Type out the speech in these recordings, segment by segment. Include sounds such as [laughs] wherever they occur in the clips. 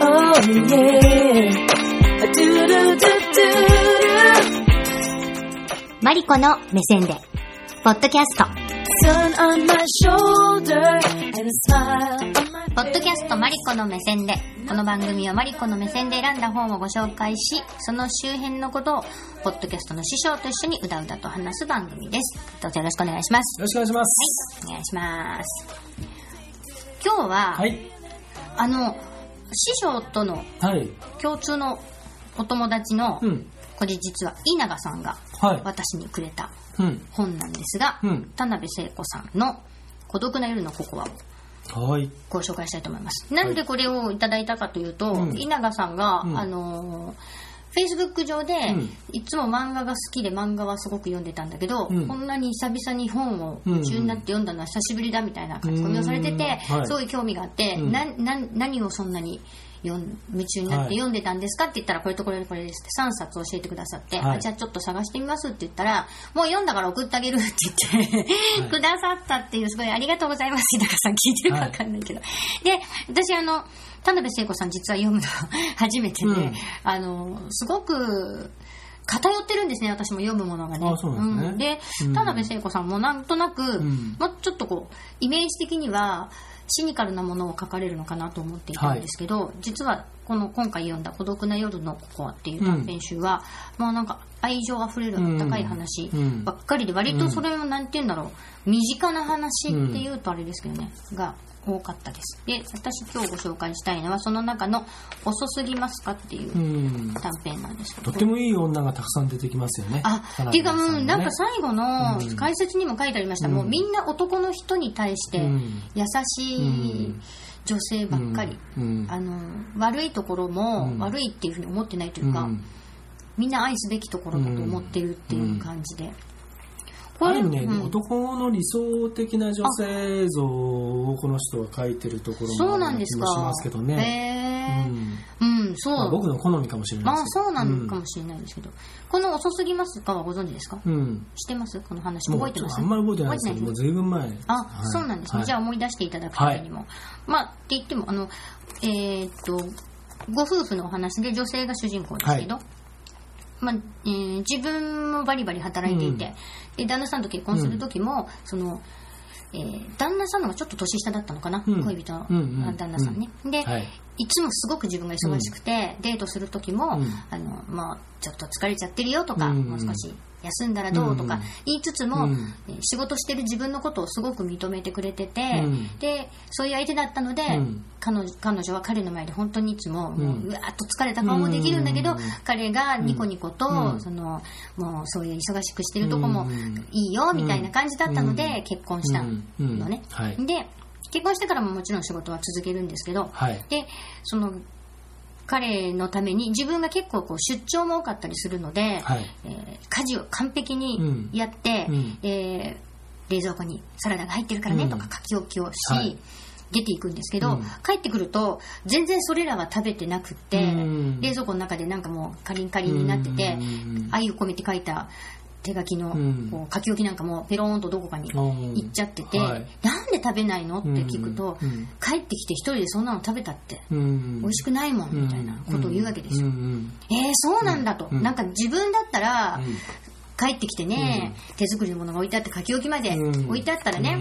Oh yeah. Do do do do do. マリコの目線で、ポッドキャスト。ポッドキャストマリコの目線で、この番組はマリコの目線で選んだ本をご紹介し、その周辺のことを、ポッドキャストの師匠と一緒にうだうだと話す番組です。どうぞよろしくお願いします。よろしくお願いします。はい、お願いします。今日は、はい。あの、師匠とのはい。共通のお友達の、うん。これ実は稲賀さんがはい。私にくれたうん。本なんですが、うん田辺聖子さんの孤独な夜のココアをはい。ご紹介したいと思います。なんでこれをいただいたかというと、うん稲賀さんが、うんあのー、Facebook 上で、うん。いつも漫画が好きで漫画はすごく読んでたんだけど、うん。こんなに久々に本を夢中になって読んだのは久しぶりだみたいな書き込みをされてて、すごい。興味があって、うん。なな何をそんなに読ん夢中になっはい。て読んでたんですかって言ったらこれとこれとこれですって3冊教えてくださって、はい。あじゃあちょっと探してみますって言ったらもう読んだから送ってあげるって言って、はい。くださったっていうすごいありがとうございます稲賀さん聞いてるか分かんないけど、で私あの田辺聖子さん実は読むの初めてで、うん。あのすごく偏ってるんですね私も読むものがね。ですね。うん。で田辺聖子さんもなんとなく、ん。まあ、ちょっとこうイメージ的にはシニカルなものを書かれるのかなと思っていたんですけど、実はこの今回読んだ「孤独な夜のココア」っていう短編集は、もうなんか愛情あふれる温かい話うん。ばっかりで割とそれもなんて言うんだろう。身近な話っていうとあれですけどね、が多かったです。で私今日ご紹介したいのはその中の「遅すぎますか?」っていううん。短編なんですけど。とってもいい女がたくさん出てきますよね。あっていうか、うん、なんか最後のうん。解説にも書いてありました、うん。もうみんな男の人に対してうん。優しい女性ばっかり、うん。あの悪いところもうん。悪いっていうふうに思ってないというか、うん。みんな愛すべきところだと思ってるっていう感じで、こあるね、うん。男の理想的な女性像をこの人は書いてるところもあるなんですか気もしますけどね。へうんえうん、そう、まあ僕の好みかもしれないまあですけど。そうなのかもしれないですけど、この遅すぎますかはご存知ですか？うん。うん知ってます？この話。覚えてます？あんまり覚えてないですけど、もうずい？ぶん前。あ、はい。そうなんですね、はい。じゃあ思い出していただくためにも、まあって言ってもあのえーっとご夫婦のお話で女性が主人公ですけど、まあえー自分もバリバリ働いていて、で旦那さんと結婚する時も、そのえー旦那さんの方がちょっと年下だったのかな、うん。恋人の、うんうん。旦那さんね、で、はい。いつもすごく自分が忙しくて、デートする時も、うん。あのまあ、ちょっと疲れちゃってるよとか、うん。もう少し休んだらどうとかうん言いつつも、うん。えー仕事してる自分のことをすごく認めてくれてて、うん。でそういう相手だったので、うん。彼女彼女は彼の前で本当にいつも、もううわーっと疲れた顔もできるんだけど、うん。彼がニコニコと、うん。そのもうそういう忙しくしてるとこもうん。いいよみたいな感じだったので、うん。結婚したの。ね。うん。はい。で結婚してからももちろん仕事は続けるんですけど、はい。でその彼のために自分が結構こう出張も多かったりするので、はい。えー家事を完璧にやって、うん。えー冷蔵庫にサラダが入ってるからねうん。とか書き置きをし、はい。出ていくんですけど、うん。帰ってくると全然それらは食べてなくって、うん。冷蔵庫の中でなんかもうカリンカリンになってて、うん。愛を込めて書いた手書きのうん。こう書き置きなんかもペローンとどこかに行っちゃってて、はい。なんで食べないのって聞くと、帰ってきて一人でそんなの食べたってうん。美味しくないもんみたいなことを言うわけですよ。えー、そうなんだと、うん。なんか自分だったら、うん。帰ってきてね、手作りのものが置いてあって書き置きまでうん。置いてあったらね、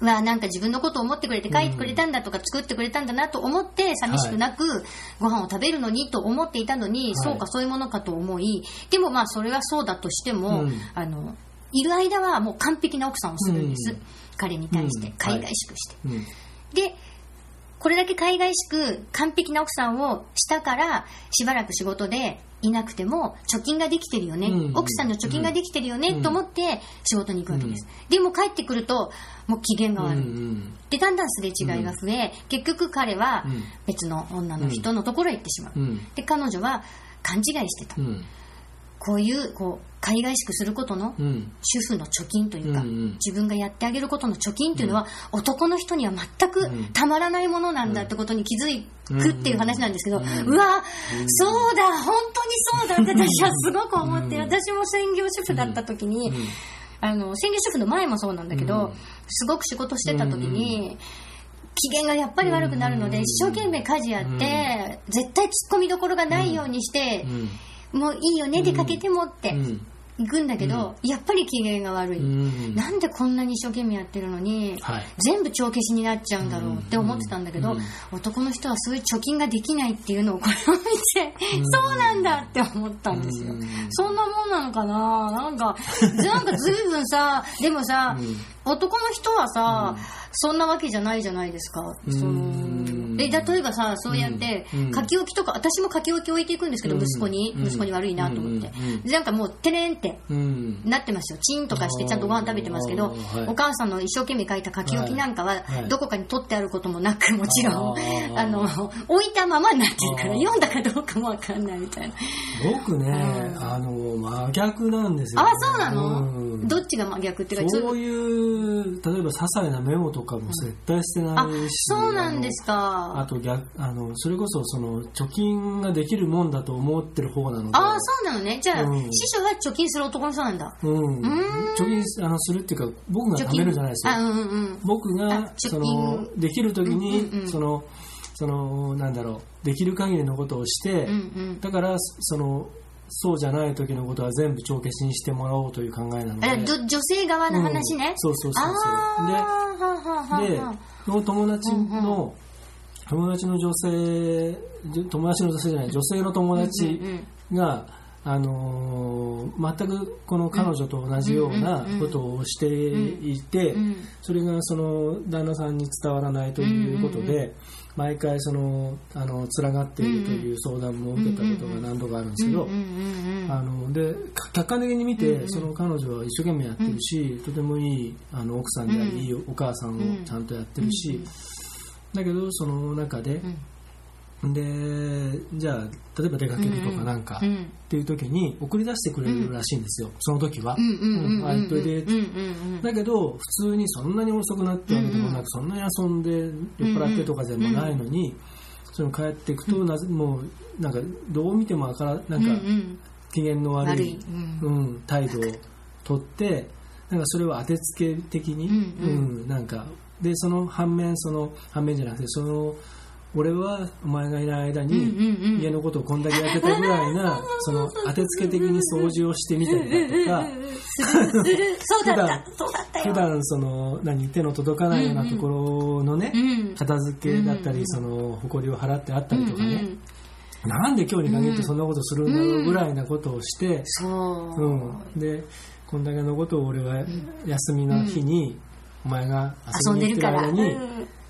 うんうわなんか自分のことを思ってくれて書いてくれたんだとか作ってくれたんだなと思って寂しくなくご飯を食べるのにと思っていたのに、そうかそういうものかと思いでもまあそれはそうだとしても、うん。あのいる間はもう完璧な奥さんをするんです、うん。彼に対してうん。海外しくして、うん。でこれだけ海外しく完璧な奥さんをしたからしばらく仕事でいなくても貯金ができてるよね、うん奥さんの貯金ができてるよね、うん。と思って仕事に行くわけです、でも帰ってくるともう機嫌が悪い、うんでだんだんすれ違いが増え、結局彼はうん。別の女の人のところへ行ってしまう、うん。で彼女は勘違いしてた、うんこういうこう海外しくすることのうん。主婦の貯金というか、うんうん。自分がやってあげることの貯金というのは、男の人には全くうん。たまらないものなんだってことに気づくっていう話なんですけど、ううん。わ、そうだ本当にそうだって [laughs] 私はすごく思って、うん。私も専業主婦だった時に、あの専業主婦の前もそうなんだけど、うん。すごく仕事してた時に、機嫌がやっぱり悪くなるので、うん一生懸命家事やって、絶対突っ込みどころがないようにしてう、んもういいよね、出かけてもってうん。行くんだけど、やっぱり機嫌が悪い。うん。なんでこんなに一生懸命やってるのに、はい。全部帳消しになっちゃうんだろうって思ってたんだけど、うん。男の人はそういう貯金ができないっていうのをこれを見て、うん。そうなんだって思ったんですよ。うん。そんなもんなのかな？なんか、なんかずいぶんさ、[laughs] でもさ、うん。男の人はさ、そんなわけじゃないじゃないですか。そのうんえ例えばさ、そうやってうん、書き置きとか、私も書き置き置いていくんですけど、うん。息子に、うん。息子に悪いなと思って。なんかもう、てれんって、うん。なってますよ。チンとかしてちゃんとご飯食べてますけど、お母さんの一生懸命書いた書き置きなんかはどこかに取ってあることもなく、もちろん、あ [laughs] の、置いたままになってるから、読んだかどうかもわかんないみたいな。僕ね、うん。あの真逆なんですよ、あ、そうなの、うん。どっちが真逆っていうか、そういう例えば些細なメモとかも絶対捨てあないし、、そうなんですあか。と逆あのそれこそその貯金ができるもんだと思ってる方なので。ああ、そうなのね。じゃあ、うん。師匠は貯金する男の人なんだ。うん、ん。貯金あのするっていうか僕が貯めるじゃないですよ。あ、うんうんうん。僕がそ金。のできる時に、うんうんうん。そのそのなんだろうできる限りのことをして、うんうん。だからそのそうじゃない時のことは全部帳消しにしてもらおうという考えなので。女性側の話ね。うん。そうそうそうそう。ではあその友達うんの、友達の女性じ友達の女性じゃない女性の友達が、あのー全くこの彼女と同じようなことをしていて、うんそれがその旦那さんに伝わらないということで、毎回そのあの連がっているという相談も受けたことが何度かあるんですけど、あのでか客観的に見て、その彼女は一生懸命やってるし、とてもいいあの奥さんであり、うん。いいお母さんをちゃんとやってるし、だけどその中で、でじゃあ例えば出かけるとかなんか、うん。っていう時に送り出してくれるらしいんですよ、その時は。うんうんうんうんあいっといでだけど普通にそんなに遅くなってわけでもなく、そんなに遊んで酔っ払ってとかでもないのに、その帰っていくとなぜもうなんかどう見てもあからなんか機嫌の悪い、うんうん、態度をとってなんかそれを当てつけ的に、うんうんなんかでその反面その反面じゃなくてその俺はお前がいない間に、家のことをこんだけやってたぐらいな [laughs] その当てつけ的に掃除をしてみたりだとか。普段普段その何手の届かないようなところのね、うん片付けだったり、うんその埃を払ってあったりとかね、なんで今日に限ってそんなことするんだろうぐらいなことをして、そう。うん。でこんだけのことを俺は休みの日に、お前が遊んでるから。間に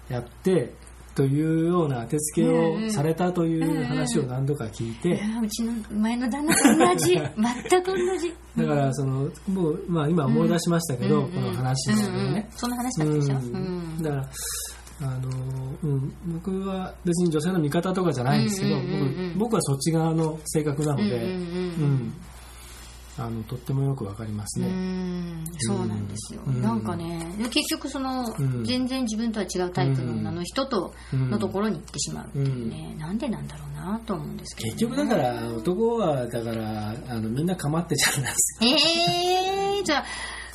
やって、というような当てつけをされたという話を何度か聞いて、うちの前の旦那と同じ。[laughs] 全く同じ。だからそのもう、まあ、今思い出しましたけど、うんこの話でね、うんうん。そんな話だったでしょ、うだからあの、うん、僕は別に女性の味方とかじゃないんですけど、僕僕はそっち側の性格なので、うんあのとってもよくわかりますうね。んそうなんですよ、うん。なんかね結局その、うん。全然自分とは違うタイプの女の人とうん。のところに行ってしまうっていうね、なんでなんだろうなと思うんですけど、ね、結局だから男はだからあのみんな構ってちゃうんですよ。えー、じゃあ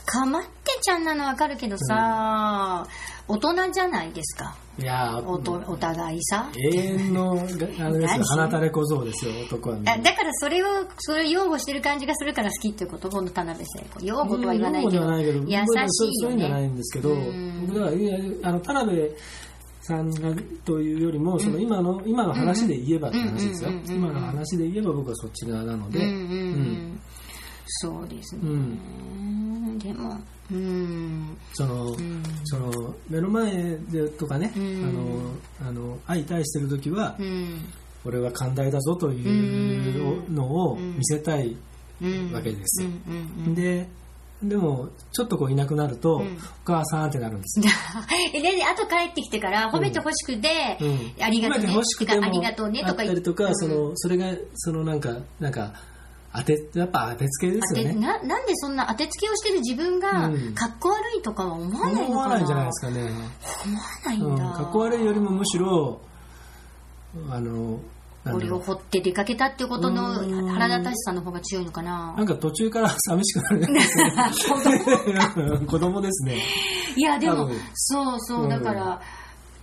かまってちゃんなのわかるけどさ、大人じゃないですか。いやおとお互いさ。永遠のがあれですよ何鼻垂れ小僧ですよ男はあだからそれをそれを擁護してる感じがするから好きっていうことこの田辺聖子擁護とは言わないけどないけど優しいよそういうんじゃないねんですけど、うん。僕だあの田辺さんがというよりもその今の今の話で言えばって話ですよ、うんうんうんうん今の話で言えば僕はそっち側なので、うんうん。うん。そうですね、うんでも。うん。その、ん。その目の前でとかね、うん。あのあの相対してる時は、うん。俺は寛大だぞというのを見せたいうん。わけです。ようんうんうん。ででもちょっとこういなくなると、ん。お母さんってなるんですよ。[laughs] えでで後帰ってきてから褒めてほしくて、うん。ありがとうね。褒めて欲しくてもありがとうねとかあったりとか、うん。そのそれがそのなんかなんか当てやっぱ当てつけですよね。でななんでそんな当てつけをしてる自分がうん。かっこ悪いとかは思わないのかな思わないんじゃないですかね、思わないうんん、だ、かっこ悪いよりもむしろあの俺を掘って出かけたってことのうん。腹立たしさの方が強いのかな。なんか途中から寂しくなるじゃないですか [laughs] [laughs] 子供ですね。いやでもそうそう。うんだから、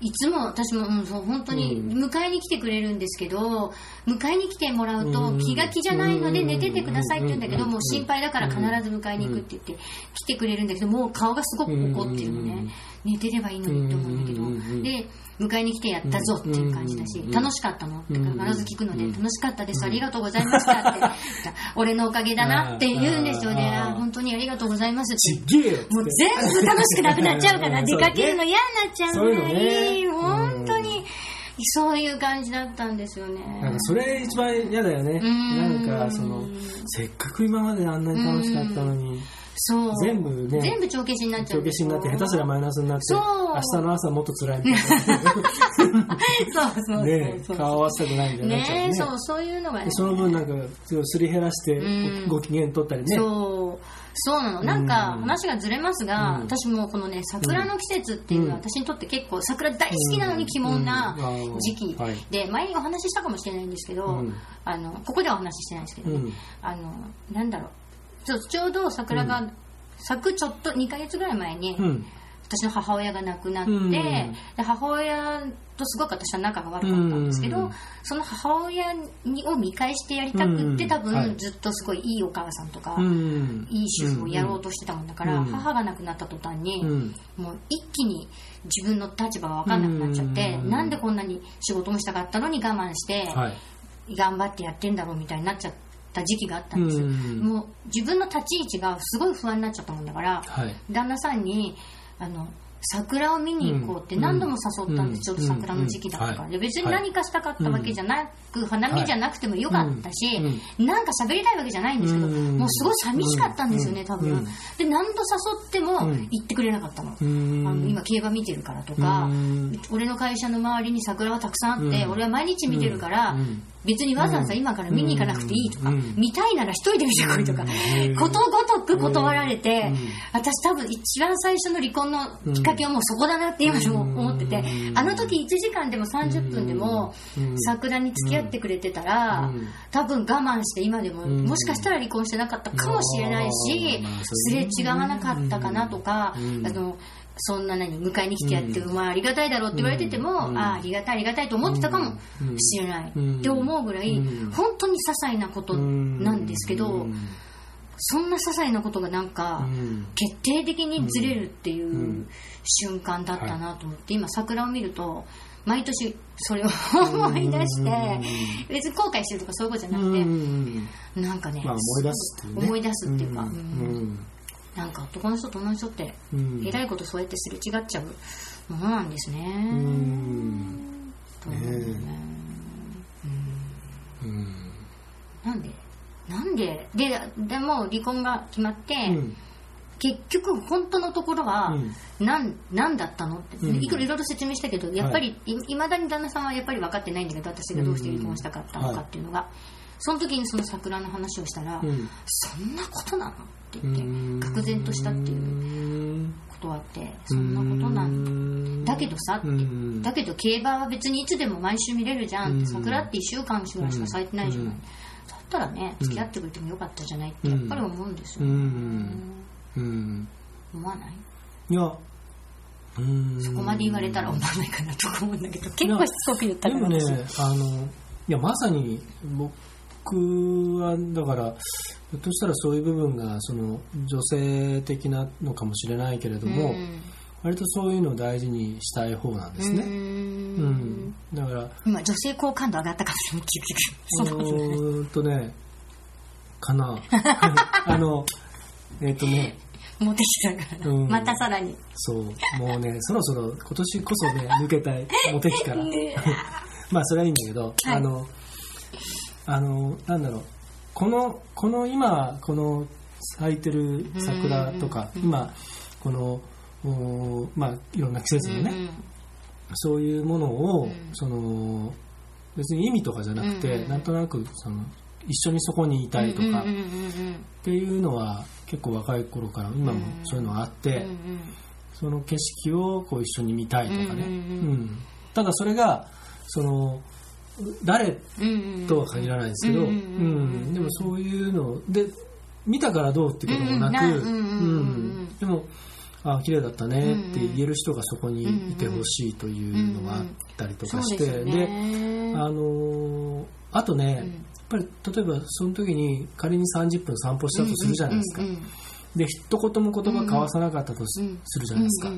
いつも私も、うん、そう本当にうん。迎えに来てくれるんですけど、迎えに来てもらうとうん。気が気じゃないのでうん寝ててくださいって言うんだけど、うん。もう心配だから必ず迎えに行くって言って来てくれるんだけど、もう顔がすごく怒ってるのね。寝てればいいのにって思うんだけど、で、迎えに来てやったぞっていう感じだし、うん楽しかったのって必ず聞くので、うん。楽しかったです、ありがとうございましたって、[laughs] 俺のおかげだなって言うんですよね。本当にありがとうございますって。ちっげえよもう全部楽しくなくなっちゃうから、[laughs] うん出かけるの嫌になっちゃうぐらい、ね。本当に、そういう感じだったんですよね。なんかそれ一番嫌だよね。うん。なんかその、せっかく今まであんなに楽しかったのに、そう。全部ね全部帳消しになっちゃ帳うんですよ消しになって、下手すらマイナスになって、そう明日の朝もっと辛いみたい [laughs] そうそうそうそう。顔合わせたくないみたいになっちゃうね。ねそう、そういうのがねで。その分なんか、すり減らしてうんご機嫌取ったりね。そう。そうなの。なんかうん話がずれますが、うん私もこのね、桜の季節っていうのはうん私にとって結構桜大好きなのに鬼門なうん時期はいで、前にお話ししたかもしれないんですけど、うんあの、ここではお話ししてないんですけどあの、なんだろう。そうちょうど桜が咲くちょっと2ヶ月ぐらい前に、うん。私の母親が亡くなって、うんで母親とすごく私は仲が悪かったんですけど、うんその母親にを見返してやりたくって、うん多分、はいずっとすごいいいお母さんとか、うん。いい主婦をやろうとしてたもんだから、うん母が亡くなった途端に、うん。もう一気に自分の立場が分かんなくなっちゃって、うんなんでこんなに仕事もしたかったのに我慢して、はい。頑張ってやってんだろうみたいになっちゃった時期があったんですもう自分の立ち位置がすごい不安になっちゃったもんだから、はい。旦那さんにあの桜を見に行こうってうん。何度も誘ったんです、うん。ちょうど桜の時期だったから、うん。で別に何かしたかったわけじゃなく、花見じゃなくてもよかったし、うん。なんか喋りたいわけじゃないんですけど、うん。もうすごい寂しかったんですよね、うん。多分、うん。で何度誘ってもうん。行ってくれなかったの,、うん。あの今競馬見てるからとか、うん。俺の会社の周りに桜はたくさんあって、うん。俺は毎日見てるから、うん別にわざわざ今から見に行かなくていいとか、うん。見たいなら一人で見てこいとか、うん。ことごとく断られて、うん。私多分一番最初の離婚のきっかけはもうそこだなって今でも思ってて、うん。あの時1時間でも30分でもうん。桜に付き合ってくれてたら、うん。多分我慢して今でも、うん。もしかしたら離婚してなかったかもしれないし、すれ違わなかったかなとか、うん。あのそんな何迎えに来てやって、うんお前ありがたいだろうって言われてても、うん。ああありがたいありがたいと思ってたかもしれない、うんって思うぐらい、うん。本当に些細なことなんですけど、うん。そんな些細なことがなんか、うん。決定的にずれるっていううん。瞬間だったなと思って、今桜を見ると毎年それを [laughs] 思い出して、別に後悔してるとかそういうことじゃなくて、うん。なんかね、まあ思い出すっていうね。思い出すっていうかなんか男の人と女の人って、うん。えらいことそうやってすれ違っちゃうものなんですね。うん。と思うんだよね。うん。なんで？なんで？ででも離婚が決まって、うん。結局本当のところは何,、なんだったのって、うん。いろいろ説明したけどやっぱり、い。まだに旦那さんはやっぱり分かってないんだけど私がどうして離婚したかったのかっていうのが、その時にその桜の話をしたら、うん。そんなことなのって言ってうん。愕然としたっていうことはあってそんなことなんだ。けどさって、うん。だけど競馬は別にいつでも毎週見れるじゃんって、うん。桜って1週間ぐらいしか咲いてないじゃない、うん。だったらね付き合ってくれてもよかったじゃないってうん。やっぱり思うんですよ、思わない？いや。うん。そこまで言われたら思わないかなとか思うんだけど結構しつこく言ったからでもね私。あのいやまさに僕はだからひょっとしたらそういう部分がその女性的なのかもしれないけれども、うん。割とそういうのを大事にしたい方なんですね。ううん。ん、だから今女性好感度上がったかもしれない。うーんとねかな。[laughs] あのえっ、とねモテ期だから、うん。またさらに。そう。もうねそろそろ今年こそね抜けたい。モテ期から。ね [laughs] まあそれはいいんだけど、はい。あのあのなんだろう。このこの今この咲いてる桜とか、うん今このおまあいろんな季節のね、そういうものを、うん。その別に意味とかじゃなくて、なんとなくその一緒にそこにいたいとか、っていうのは結構若い頃から今もそういうのがあって、その景色をこう一緒に見たいとかね、うん。ただそれがその誰とは限らないですけど、ううんでもそういうので見たからどうってこともなく、うんでもああ綺麗だったねって言える人がそこにいてほしいというのがあったりとかして、であのーあとね、うんやっぱり例えばその時に仮に30分散歩したとするじゃないですか、うんうんうんで一言も言葉交わさなかったとす,、うんるじゃないですか、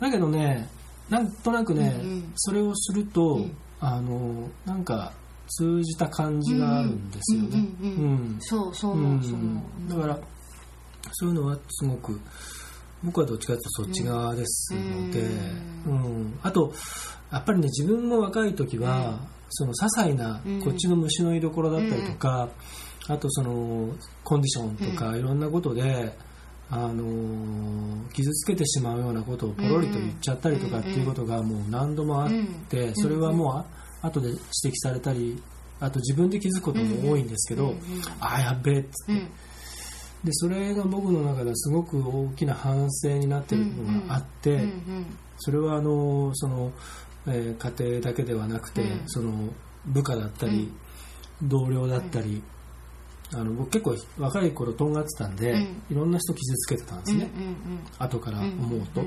だけどねなんとなくね、それをすると、うんあのなんか通じた感じがあるんですよね、そうそううん。だからそういうのはすごく僕はどっちかというとそっち側ですので、ううん。あとやっぱりね自分も若い時は、その些細なうん。こっちの虫の居所だったりとか、あとそのコンディションとかいろんなことで、あのー傷つけてしまうようなことをポロリと言っちゃったりとかっていうことがもう何度もあって、それはもうあ後で指摘されたりあと自分で気づくことも多いんですけど、ああやっべえっつって、うん。でそれが僕の中ではすごく大きな反省になってるのがあって、それはあのその、えー家庭だけではなくて、うん。その部下だったり、同僚だったり、あの僕結構若い頃とんがってたんで、うん。いろんな人傷つけてたんですね、うんうん後からうん思うと。んん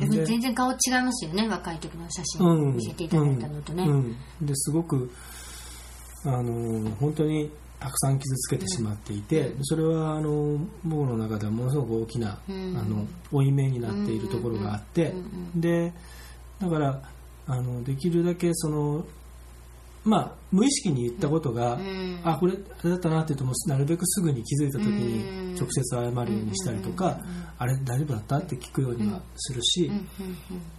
うんで全然顔違いますよね若い時の写真うん。見せていただいたのとね、うん。うん。ですごくあの本当にたくさん傷つけてしまっていて、それはあの僕の中ではものすごく大きな、うん。あの負い目になっているところがあって、うんうん。でだからあのできるだけそのまあ無意識に言ったことが、うん。あこれあれだったなって言うともうなるべくすぐに気づいた時うん。に直接謝るようにしたりとか、あれ大丈夫だった？って聞くようにはするし、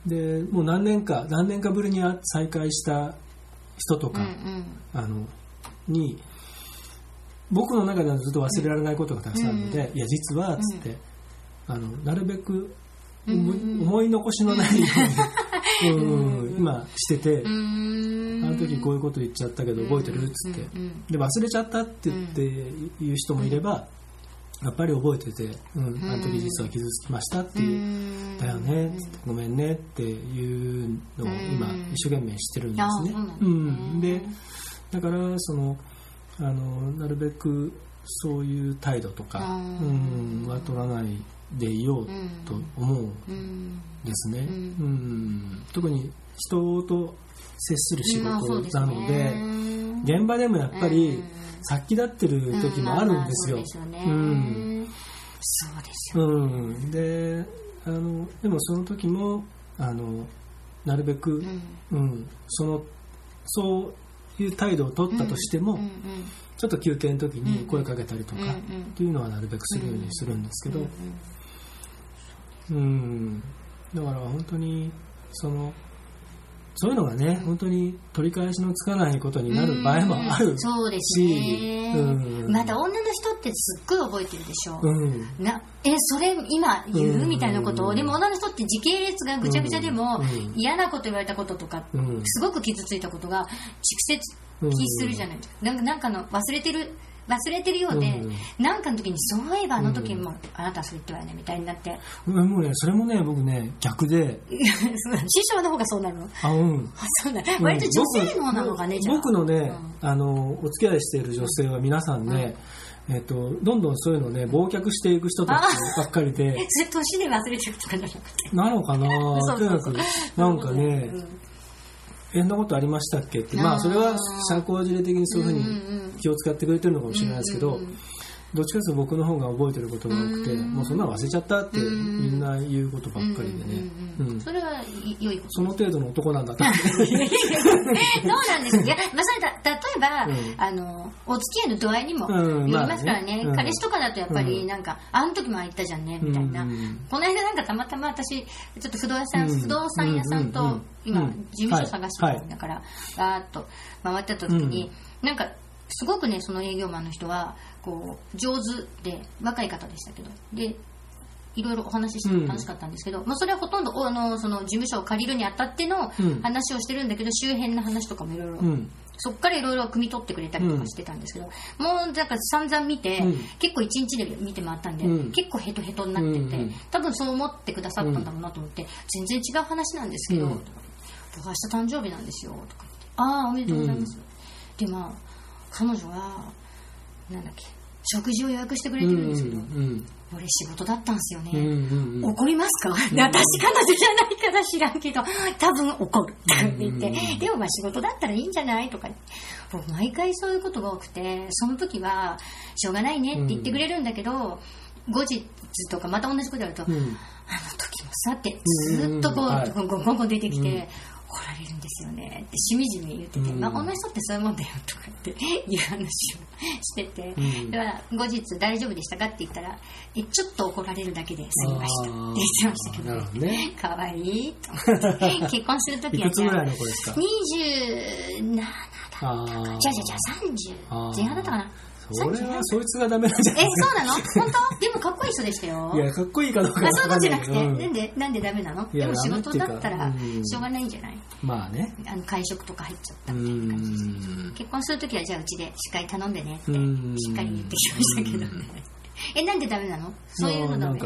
でもう何年か何年かぶりに再会した人とか、あのに僕の中ではずっと忘れられないことがたくさんあるので、いや実はつって、あのなるべく思い,、思い残しのないように、うん。今してて、うん。あの時こういうこと言っちゃったけど覚えてる？っつって、で忘れちゃったって言って言う人もいれば、やっぱり覚えてて、うん、あの時実は傷つきましたっていう、だよねつってごめんねっていうのを今一生懸命してるんですね。うなんでだからそのあのなるべくそういう態度とか、あうーん、は取らないでいようと思うん。うんですね。ううん。ん特に人と接する仕まあそうです事なので、ね現場でもやっぱりうん。殺気立ってる時もあるんですよ。うですよね。うん。であのでもその時もあのなるべく、うん。うん、そのそういう態度を取ったとしても、うん。うん。ちょっと休憩の時に声かけたりとか、うん。うん。っていうのはなるべくするようにするんですけど、うん。うん、だから本当にそのそういうのがね本当に取り返しのつかないことになる場合もあるし、そうですね、うん。また女の人ってすっごい覚えてるでしょ、うん。なえそれ今言う、うんみたいなことをでも女の人って時系列がぐちゃぐちゃでも、うん。嫌なこと言われたこととか、うん。すごく傷ついたことが蓄積するじゃないですか、なんかなんかの忘れてる忘れてるようで、うん。なんかの時にそういえばあの時も、あなたはそう言ってたよねみたいになって。うんもうねそれもね僕ね逆で。[laughs] 師匠の方がそうなるの？あうん。あそうだ割と女性のなのかね、僕のね、うあのお付き合いしている女性は皆さんね、えっとどんどんそういうのね忘却していく人たちばっかりで。[laughs] それ年で忘れてるとかじゃなくて。なのかな [laughs] そうそうそう。なんかね、うんえんなことありましたっけって。まあそれは社交辞令的にそういうふうに気を使ってくれてるのかもしれないですけど、うんうんうんどっちかというと僕の方が覚えてることが多くて、うん。もうそんなの忘れちゃったってうん。みんな言うことばっかりでね、それはい良いこと。その程度の男なんだって。そうなんですよ。いや、まあ、それだ、例えば、うん。あの、お付き合いの度合いにもうんよりますからね。まあね。うん。彼氏とかだとやっぱり、うん。なんか、あの時も言ったじゃんね、みたいな。うん。この間なんかたまたま私、ちょっと不動産、うん。不動産屋さんと今うん、事務所探してるんだから、ガーッと回った時に、なんか、すごくね、その営業マンの人は、こう、上手で、若い方でしたけど、で、いろいろお話しして楽しかったんですけど、まあ、それはほとんどおあのその事務所を借りるにあたってのうん。話をしてるんだけど、周辺の話とかもいろいろうん。そっからいろいろ汲み取ってくれたりとかしてたんですけど、もうだから散々見て、うん。結構一日で見て回ったんで、うん。結構ヘトヘトになってて、うんうん多分そう思ってくださったんだろうなと思って、全然違う話なんですけど、うんとか僕明日誕生日なんですよとか言ってああおめでとうございます、でまあ彼女はなんだっけ食事を予約してくれてるんですけど、うん俺仕事だったんですよね、怒りますか、で私彼女じゃないから知らんけど多分怒るとか言って、うんでもまあ仕事だったらいいんじゃない？とか僕毎回そういうことが多くてその時はしょうがないねって言ってくれるんだけど、後日とかまた同じことやると、うん。あの時もさってずっとこう、ゴンゴン出てきて、れるんですよね。ってしみじみ言ってて、うん。まあ、女の人ってそういうもんだよとかって [laughs] いう話をしてて、うん。だから後日大丈夫でしたかって言ったらえちょっと怒られるだけで済みました。って言ってましたけど。どね。かわいいと思って。[laughs] 結婚するときはいくつぐらいの子ですか？27だったああじゃあじゃあじゃああー。30前半だったかなそれはそいつがダメなんじゃなえい？ですかそうなの？本当？でもかっこいい人でしたよ。いやかっこいいかどうかあそうじゃなくて、うんなんでなんでダメなの？でも仕事だったらしょうがないんじゃない？まあね。あの会食とか入っちゃったうみたいな感じで結婚するときはじゃあうちでしっかり頼んでねってうん。しっかり言ってきましたけど。ねえなんでダメなの？そういうのダメ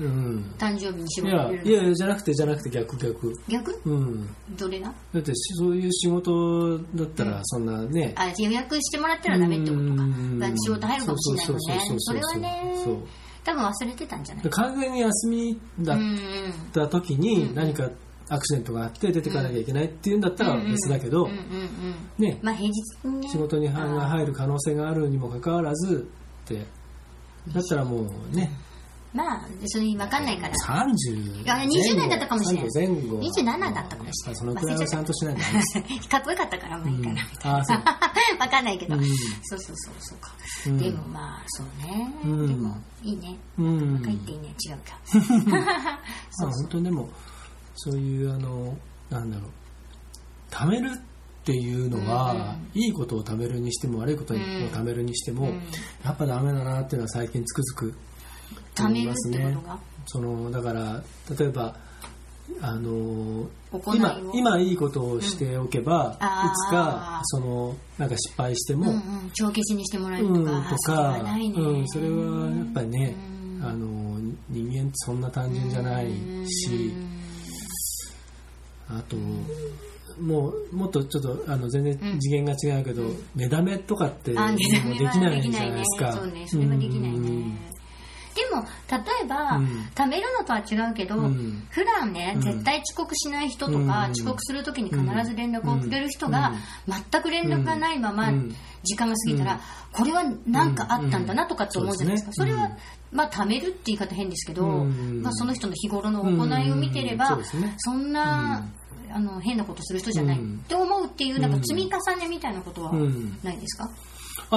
うん。誕生日に仕事入れるいやいやじゃなくてじゃなくて逆逆。逆？うん。どれが？だってしそういう仕事だったらそんなね、あ予約してもらったらダメってことか。仕事入るかもしれないもんね。そうそうそうそうそれはねそう。多分忘れてたんじゃない？で完全に休みだっうんた時に何かアクシデントがあって出てかなきゃいけないっていうんだったら別だけど、うんうんうんね。まあ平日にね。仕事に入る可能性があるにもかかわらずって。だったらもうねまあそれ分かんないから。30いや20代だったかもしれない30前後。27だったかもしれないそのくらいはちゃんとしない。と [laughs] かっこよかったからまあいいかなみたいな、うん。あそう。[laughs] わかんないけど、うん。そうそうそうそうか、うん。でもまあそうね、うん。でもいいね。うん。若いっていいね。違うか。[laughs] まあ本当にでもそういうあのなんだろう。貯めるっていうのは、いいことを貯めるにしても悪いことを貯めるにしても、うん。やっぱダメだなっていうのは最近つくづく貯めるってことが、そのだから例えばあの今を？今いいことをしておけば、あー。いつかそのなんか失敗しても、うんうん、帳消しにしてもらえるうん、とか、とあーそれはかね、うん、それはやっぱりね、うん。あの人間ってそんな単純じゃないし、あともうもっとちょっとあの全然次元が違うけど、寝だめとかってあ、もできないじゃないですか。ね。そうね、それはできないね。うんでも、例えば、うん。貯めるのとは違うけど、うん。普段ね、うん。絶対遅刻しない人とか、うん。遅刻するときに必ず連絡をくれる人が、全く連絡がないまま、うん。時間が過ぎたら、うん。これは何かあったんだなとかって思うじゃないですか。うんそれは、まあ、貯めるって言い方変ですけど、うん。まあ、その人の日頃の行いを見てれば、うんそんな、あの変なことする人じゃない、うん。って思うっていうなんか積み重ねみたいなことはうん。ないですか、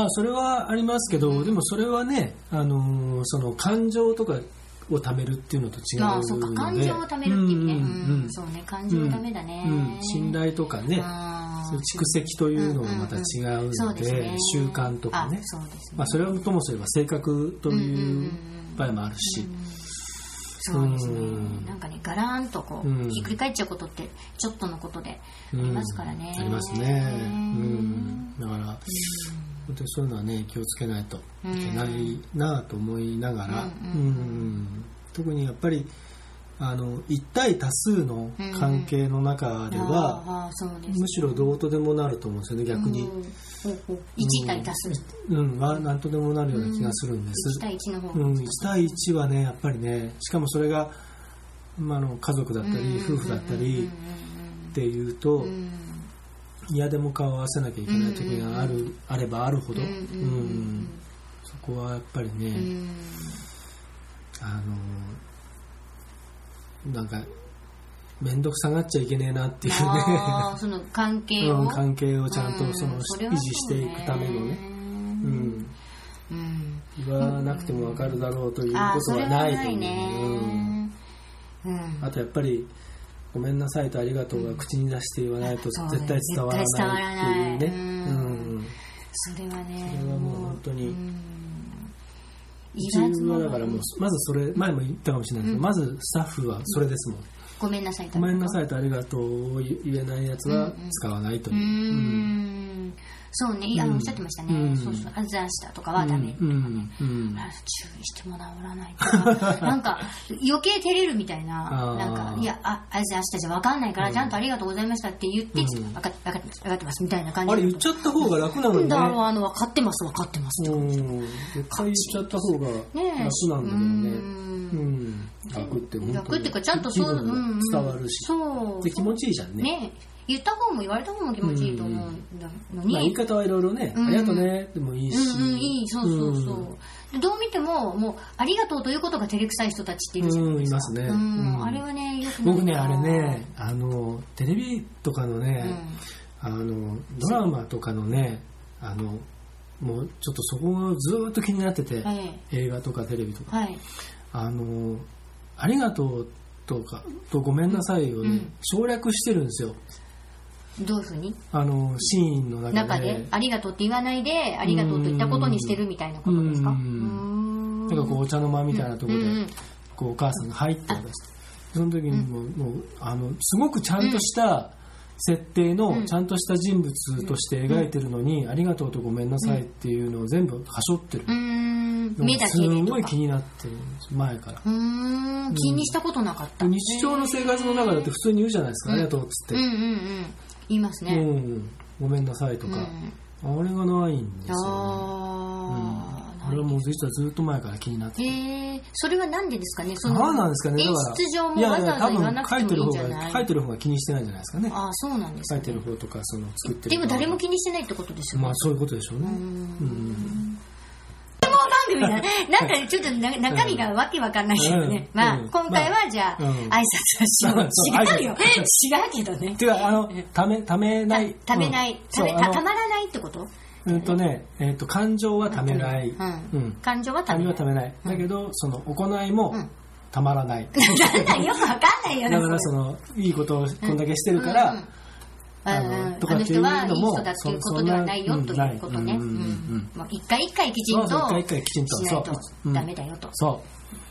あそれはありますけど、でもそれはね、あのーその感情とかを貯めるっていうのと違うので、まあそうか。感情を貯めるっていうね、うんうんそうね。感情ダメだね、うん信頼とかね、そう蓄積というのがまた違うので,、ですね。習慣とかね。あそね。まあ、それをともすれば性格という場合もあるし、そうですね、うんなんかねガラーンとこう、うん。ひっくり返っちゃうことってちょっとのことでありますからね、ありますね、うん、だから、本当にそういうのはね気をつけないといけないなと思いながら、ううん。ん特にやっぱりあの1対多数の関係の中では、うですむしろどうとでもなると思うんですよね逆に、うん。ほうほう1対多数、うん。は何とでもなるような気がするんです、1対1の方うん、1対1はねやっぱりねしかもそれが、まあ、あの家族だったり夫婦だったりっていうとうん嫌でも顔を合わせなきゃいけない時があるあればあるほど、うんうんそこはやっぱりね、うん。あのなんか面倒くさがっちゃいけねえなっていうね。その関係を、うん関係をちゃんとその、維持していくためのね、うん、うん。言わなくても分かるだろうということはないと思う、うん、あとやっぱりごめんなさいとありがとうが口に出して言わないと絶対伝わらないっていうね、うんうん。それはねそれはもう本当に。うん。うちはだからもうまずそれ前も言ったかもしれないけど、まずスタッフはそれですもん、ごめんなさいごめんなさいいとありがとうを言えないやつは使わないという。うんん。そうね。いやうん。おっしゃってましたね、うん。そうそう。あざしたとかはダメ、うん。うん。うん注意しても治らないか。ら [laughs] なんか余計照れるみたいな。なんかいやああいつ明日じゃ分かんないから、うん。ちゃんとありがとうございましたって言って、うん。分か分かってます分かってますみたいな感じ。あれ言っちゃった方が楽なのにね。だろうあの分かってます分かってますと、う。ん。絶対言っちゃった方が楽なんだけどね。うん。楽って本当に楽っていうかちゃんとそう、気分も伝わるし。そう。で気持ちいいじゃんね。ね。言った方も言われた方も気持ちいいと思うのに、まあ言い方はいろいろね、うん。ありがとうね。でもいいし。うんうんいいそうそうそう、でどう見てももうありがとうということが照れくさい人たちっているじゃないですか、うんいますね。うん。うん。あれはねよく僕ね、なあれね、あの、テレビとかのね、あの、ドラマとかのね、あの、もうちょっとそこがずーっと気になってて、うんはい映画とかテレビとか。はい。あの、ありがとうとか、とごめんなさいをね、うん。省略してるんですよ。どういうふうに？あの、シーンの中で。中で？ありがとうって言わないでありがとうと言ったことにしてるみたいなことですか？ううん。ん。なんかこうお茶の間みたいなところで、うんうん。こうお母さんが入ってて、その時にもう,、もうあのすごくちゃんとした設定の、うん。ちゃんとした人物として描いてるのに、ありがとうとごめんなさいっていうのを全部はしょってる。すごい気になってる前から。うーん。気にしたことなかった、日常の生活の中だって普通に言うじゃないですか、うん。ありがとうっつって。うんうんうん。言いますうね、ん、ごめんなさいとか、あれがないんですよ、ね。あうん、あれはもう実はずっと前から気になってて。へえそれはなんでですかね？その何なんですかね。だから演出上もわざわざ言わなくてもいいんじゃない書いてる方が書いてる方が気にしてないんじゃないですかね。ああそうなんですか、書いてるね、方とかその作ってるでも誰も気気にしてないってことですよね、まあそういうことでしょうね。うーん。うん。番組だなんかちょっとな中身がわけわかんないけどね、うん。まあ、うん。今回はじゃあ、うん。挨拶はしよう。違うよ。違うけどね。ていうかあのためためない。たためない、たまらないってこと？うんとねえっと感情はためない。うんうん。感情はためなはいためない。だけどその行いもうん。たまらない。[laughs] だよくわかんないよ。だからそのいいことをこんだけしてるからうん。うんあのとかっていうあの人はいいのも人だっていうことではないよそということね。うんうんうん。うんもう一回一回きちんとそうそう一回一回きちんと。しないとダメだよと。そ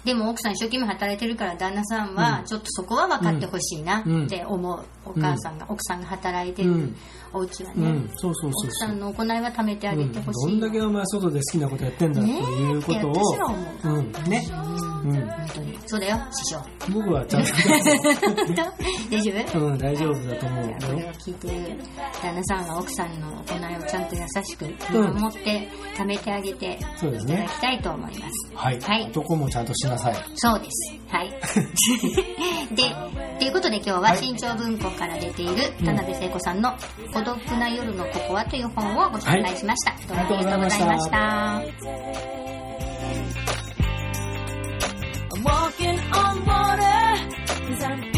でも奥さん一生懸命働いてるから旦那さんはうん。ちょっとそこは分かってほしいなって思う。お母さんが、奥さんが働いてるうん。お家はね。ん、。そうそうそう奥さんの行いは貯めてあげてほしい。うん、どんだけお前外で好きなことやってんだっていうことを、ねうん本当に。そうだよ、師匠。僕はちゃんと大丈夫？うん大丈夫だと思うよこれを聞いてる旦那さんは奥さんの行いをちゃんと優しく見守って貯めてあげてそうですねいただきたいと思います。はい、はい男もちゃんとしなさいそうです。はい。[laughs] で、ということで今日は新潮文庫から出ている田辺聖子さんの孤独な夜のココアという本をご紹介しました。どうもありがとうございました。walking on water, cause I'm